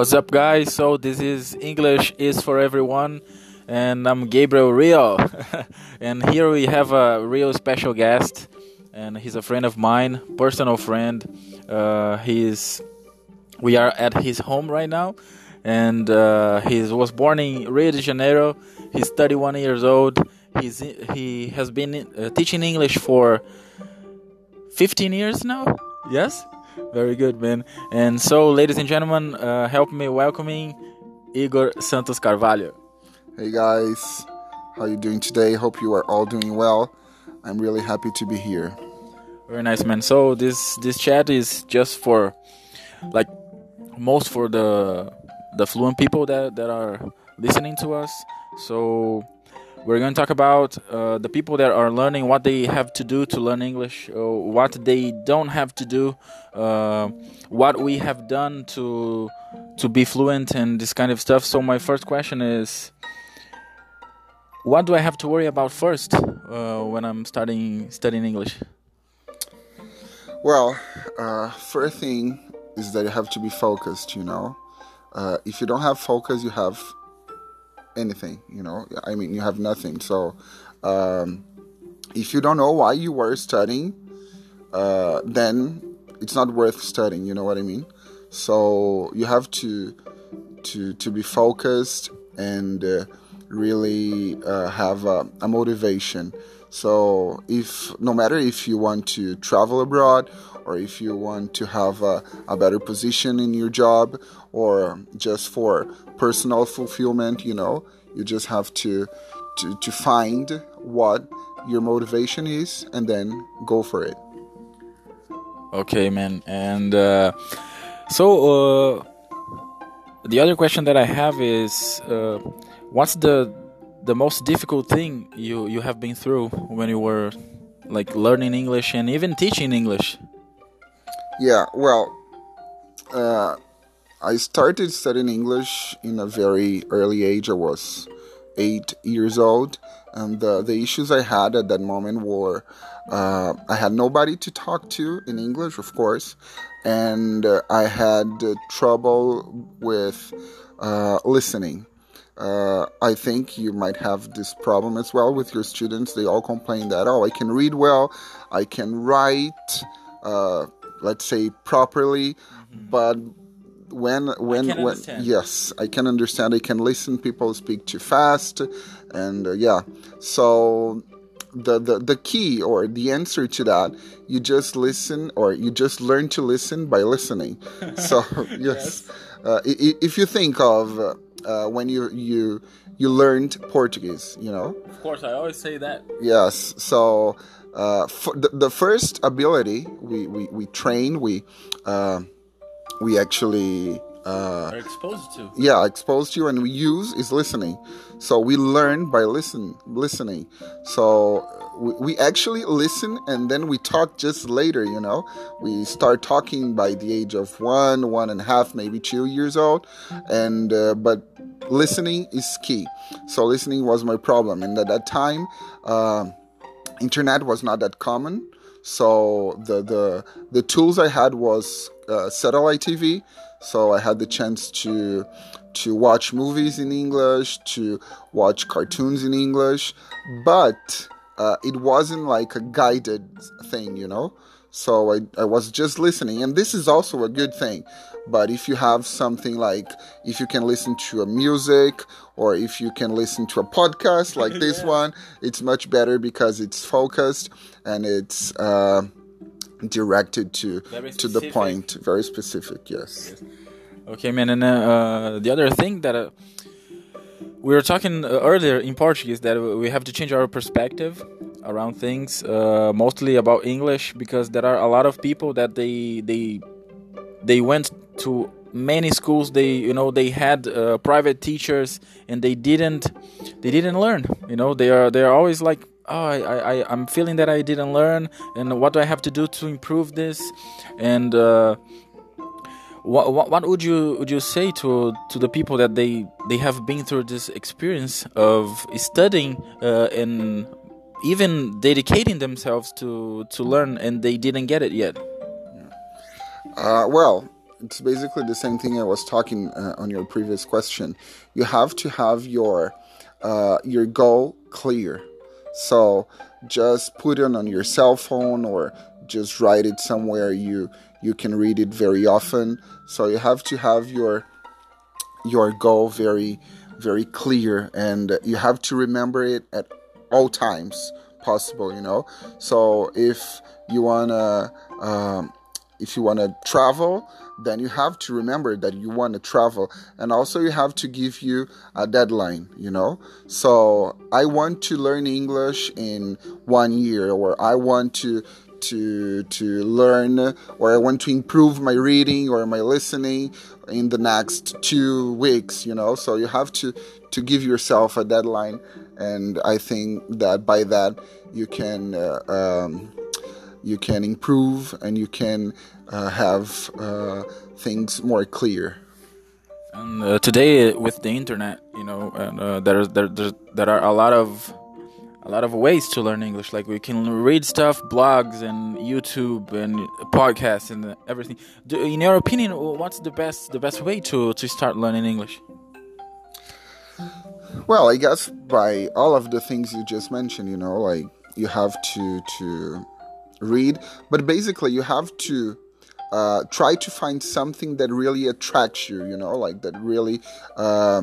What's up, guys? So, this is English is for everyone, and I'm Gabriel Rio. and here we have a real special guest, and he's a friend of mine, personal friend. Uh, he's we are at his home right now, and uh, he was born in Rio de Janeiro. He's 31 years old. He's he has been uh, teaching English for 15 years now. Yes. Very good, man. And so, ladies and gentlemen, uh, help me welcoming Igor Santos Carvalho. Hey guys, how you doing today? Hope you are all doing well. I'm really happy to be here. Very nice, man. So this this chat is just for like most for the the fluent people that that are listening to us. So we're going to talk about uh, the people that are learning what they have to do to learn English, uh, what they don't have to do, uh, what we have done to to be fluent, and this kind of stuff. So my first question is, what do I have to worry about first uh, when I'm starting studying English? Well, uh, first thing is that you have to be focused. You know, uh, if you don't have focus, you have anything you know? I mean you have nothing. So um, if you don't know why you were studying uh, then it's not worth studying you know what i mean? So you have to to to be focused and uh, really uh, have a, a motivation. So if no matter if you want to travel abroad or if you want to have a, a better position in your job or just for personal fulfillment you know you just have to to, to find what your motivation is and then go for it. Okay man. And uh, so uh, the other question that i have is uh, what's the the most difficult thing you you have been through when you were like learning english and even teaching english yeah, well, uh, I started studying English in a very early age. I was eight years old, and the, issues I had at that moment were uh, I had nobody to talk to in English, of course, and uh, I had trouble with uh, listening. Uh, I think you might have this problem as well with your students. They all complain that, oh, I can read well, I can write. Let's say properly mm-hmm. but when when when understand. yes i can understand i can listen people speak too fast and uh, yeah so the, the the key or the answer to that you just listen or you just learn to listen by listening so yes, yes. Uh, if you think of uh, when you you you learned portuguese you know of course i always say that yes so uh, the, the, first ability we, we, we train, we uh, we actually uh, are exposed to. Yeah, exposed to, and we use is listening. So we learn by listen listening. So we, we actually listen and then we talk just later. You know, we start talking by the age of one, one and a half, maybe two years old, and uh, but listening is key. So listening was my problem, and at that time. Uh, internet was not that common. So the the the tools i had was uh, satellite tv so i had the chance to to watch movies in english to watch cartoons in english. But uh, it wasn't like a guided thing you know? So I, I was just listening. And this is also a good thing. But if you have something like if you can listen to a music or if you can listen to a podcast like this yeah. one it's much better because it's focused and it's uh, directed to to the point very specific yes, yes. okay man and uh, the other thing that uh, we were talking earlier in portuguese that we have to change our perspective around things, uh, mostly about English, because there are a lot of people that they they they went to many schools. They you know they had uh, private teachers and they didn't they didn't learn. You know they are they are always like oh I, I I'm feeling that I didn't learn and what do I have to do to improve this and. Uh, what, what, what would you would you say to to the people that they they have been through this experience of studying uh, in even dedicating themselves to to learn and they didn't get it yet uh, well it's basically the same thing I was talking uh, on your previous question. You have to have your uh, your goal clear. So just put it on your cell phone or just write it somewhere you you can read it very often. So you have to have your your goal very very clear and you have to remember it at all times possible you know so if you want to um, if you want to travel then you have to remember that you want to travel and also you have to give you a deadline you know? So i want to learn english in one year or i want to to to learn or i want to improve my reading or my listening in the next two weeks you know? So you have to to give yourself a deadline and i think that by that you can uh, um, you can improve and you can uh, have uh, things more clear. And uh, today, with the internet, you know, and uh, there, there, there, there are a lot of a lot of ways to learn English. Like we can read stuff, blogs, and YouTube, and podcasts, and everything. Do, in your opinion, what's the best the best way to to start learning English? Well, I guess by all of the things you just mentioned, you know, like you have to to read, but basically you have to uh, try to find something that really attracts you. You know, like that really uh,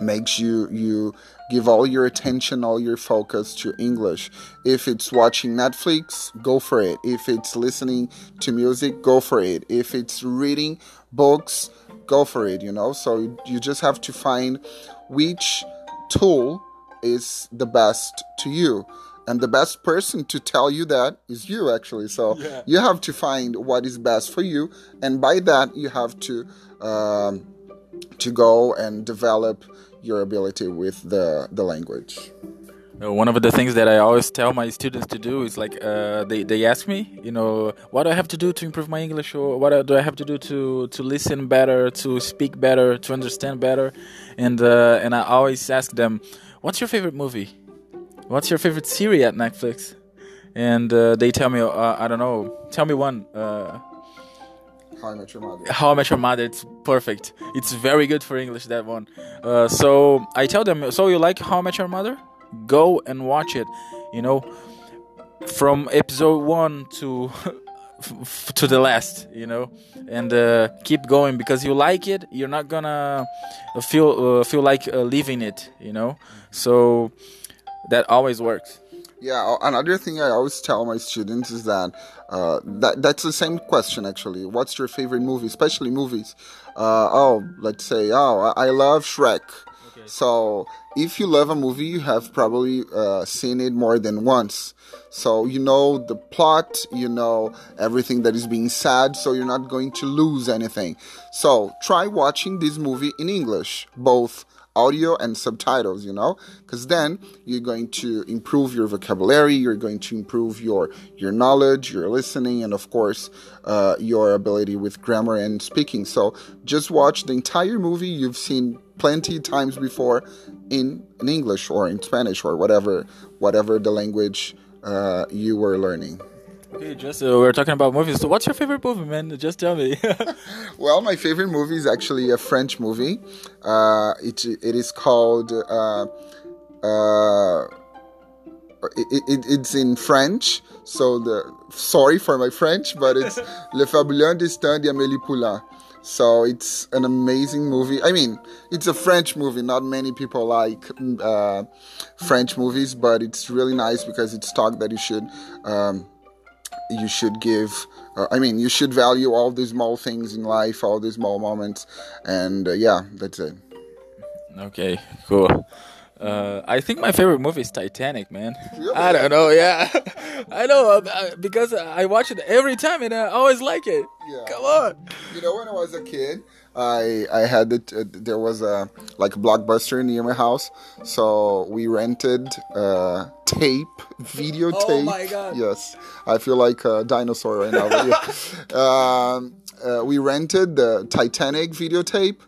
makes you you give all your attention, all your focus to English. If it's watching Netflix, go for it. If it's listening to music, go for it. If it's reading books, go for it. You know, so you just have to find which tool is the best to you and the best person to tell you that is you actually. So yeah. you have to find what is best for you. And by that you have to um, to go and develop your ability with the the language. Uh, one of the things that I always tell my students to do is like uh, they, they ask me, you know, what do I have to do to improve my English, or what do I have to do to, to listen better, to speak better, to understand better, and uh, and I always ask them, what's your favorite movie? What's your favorite series at Netflix? And uh, they tell me, uh, I don't know, tell me one. Uh, How I Met Your Mother. How I Met Your Mother. It's perfect. It's very good for English. That one. Uh, so I tell them, so you like How I Met Your Mother? Go and watch it. You know, from episode one to to the last. You know, and uh, keep going because you like it. You're not gonna feel uh, feel like uh, leaving it. You know, so that always works. Yeah, another thing I always tell my students is that uh, that that's the same question actually. What's your favorite movie, especially movies? Uh, oh, let's say, oh, I love Shrek. Okay. So if you love a movie, you have probably uh, seen it more than once. So you know the plot, you know everything that is being said, so you're not going to lose anything. So try watching this movie in English, both audio and subtitles, you know, because then you're going to improve your vocabulary, you're going to improve your your knowledge, your listening, and of course uh, your ability with grammar and speaking. So just watch the entire movie you've seen plenty times before in, in English or in Spanish or whatever whatever the language uh, you were learning. Okay, just uh, we're talking about movies. So, what's your favorite movie, man? Just tell me. well, my favorite movie is actually a French movie. Uh, it it is called. Uh, uh, it, it, it's in French, so the sorry for my French, but it's Le Fabuleux Destin d'Amélie Poulain. So it's an amazing movie. I mean, it's a French movie. Not many people like uh, French movies, but it's really nice because it's talk that you should um, you should give uh, i mean you should value all these small things in life all these small moments and uh, yeah that's it okay cool uh, I think my favorite movie is Titanic, man. Really? I don't know, yeah. I know uh, because I watch it every time and I always like it. Yeah. Come on. You know, when I was a kid, I I had it. Uh, there was a like a blockbuster near my house, so we rented uh, tape, video oh tape. my god! Yes, I feel like a dinosaur right now. yeah. um, uh, we rented the Titanic videotape,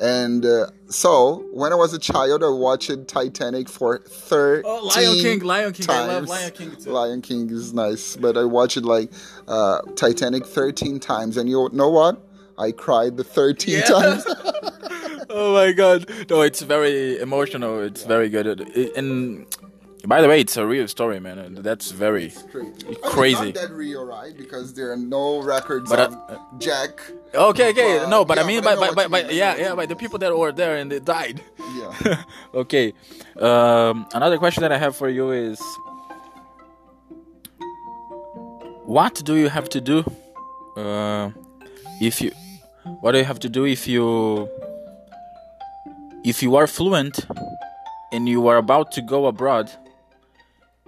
and uh, so when I was a child, I watched Titanic for thirteen. Oh, Lion King, Lion King, times. I love Lion King too. Lion King is nice, but I watched it like uh, Titanic thirteen times, and you know what? I cried the 13 Yeah. times. oh my god no it's very emotional it's very good It- and by the way it's a real story man and that's very Crazy. Crazy. Not that real, right? Because there are no records But, of uh, Jack. okay okay But, no but i mean but I by, by, by mean, yeah yeah by the people that were there and they died Yeah. okay um, another question that i have for you is what do you have to do uh, if you what do you have to do if you if you are fluent and you are about to go abroad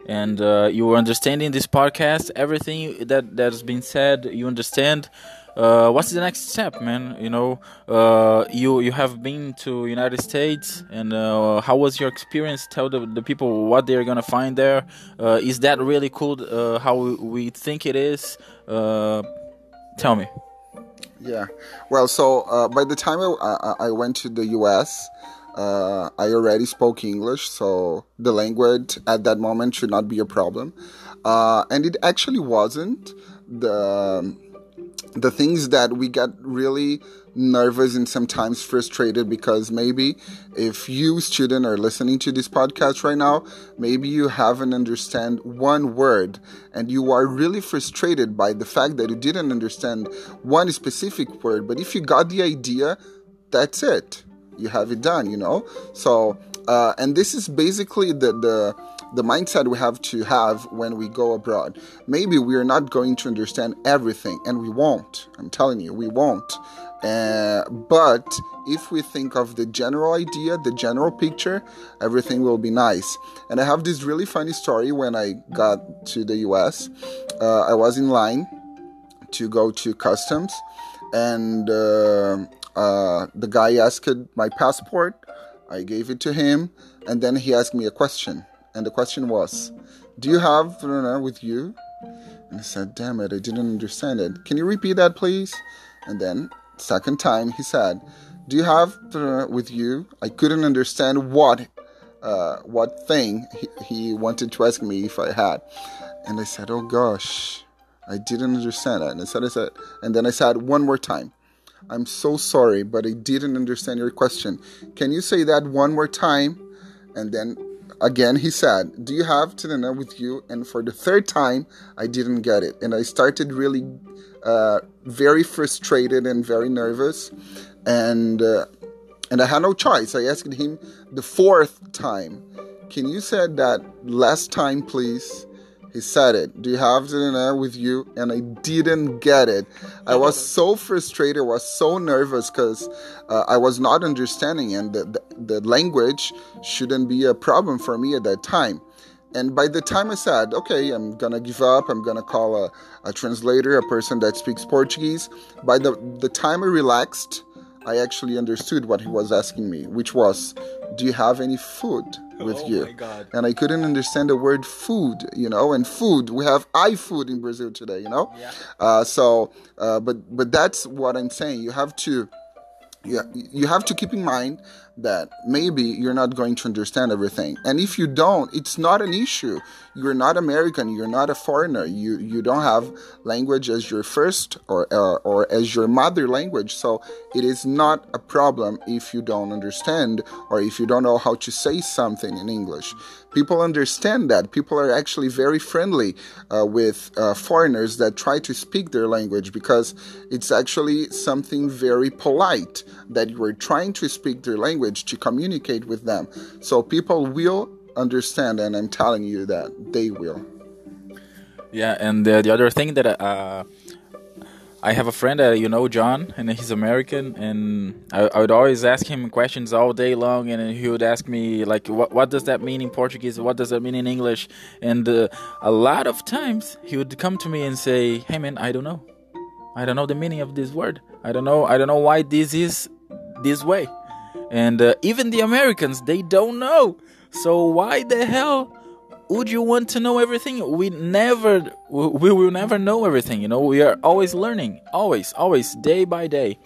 and uh, you are understanding this podcast everything that that has been said you understand uh, what's the next step man? You know uh, you you have been to united states and uh, how was your experience? Tell the, the people what they're gonna find there. Uh, is that really cool uh, how we think it is? Tell me Yeah. Well, so uh, by the time I, I, went to the US, uh, I already spoke English, so the language at that moment should not be a problem. Uh, and it actually wasn't. The the things that we get really nervous and sometimes frustrated because maybe if you student are listening to this podcast right now maybe you haven't understand one word and you are really frustrated by the fact that you didn't understand one specific word. But if you got the idea that's it. You have it done you know? So uh, and this is basically the the the mindset we have to have when we go abroad. Maybe we are not going to understand everything and we won't. I'm telling you we won't. Uh, but if we think of the general idea the general picture everything will be nice. And i have this really funny story when i got to the us uh, i was in line to go to customs and uh, uh, the guy asked my passport. I gave it to him and then he asked me a question and the question was do you have with you and i said damn it i didn't understand it can you repeat that please and then second time he said do you have with you i couldn't understand what uh, what thing he, he wanted to ask me if i had and i said oh gosh I didn't understand it. And I said, I said, and then I said one more time. I'm so sorry, but I didn't understand your question. Can you say that one more time? And then again, he said, Do you have Tanana with you? And for the third time, I didn't get it. And I started really uh, very frustrated and very nervous. And, uh, and I had no choice. I asked him the fourth time, Can you say that last time, please? He said it. Do you have in with you? And I didn't get it. I was so frustrated. I was so nervous because uh, I was not understanding, and the, the, the language shouldn't be a problem for me at that time. And by the time I said, okay, I'm gonna give up, I'm gonna call a, a translator, a person that speaks Portuguese, by the, the time I relaxed, I actually understood what he was asking me, which was, do you have any food with Oh you? my God. And I couldn't understand the word food, you know, and food, we have iFood in Brazil today, you know? Yeah. Uh, so, uh, but, but that's what I'm saying. You have to, yeah, you have to keep in mind that maybe you're not going to understand everything. And if you don't it's not an issue. You're not american you're not a foreigner. You you don't have language as your first or or, or as your mother language. So it is not a problem if you don't understand or if you don't know how to say something in english people understand that. People are actually very friendly uh, with uh, foreigners that try to speak their language because it's actually something very polite that you are trying to speak their language to communicate with them. So people will understand and i'm telling you that they will. Yeah, and the, the other thing that uh, I have a friend that you know, John, and he's American, and I, I would always ask him questions all day long, and he would ask me like, "What what does that mean in Portuguese? What does that mean in English?" And uh, a lot of times he would come to me and say, "Hey man, I don't know. I don't know the meaning of this word. I don't know. I don't know why this is this way." And uh, even the Americans, they don't know. So why the hell would you want to know everything? We never, we will never know everything. You know, we are always learning, always, always, day by day.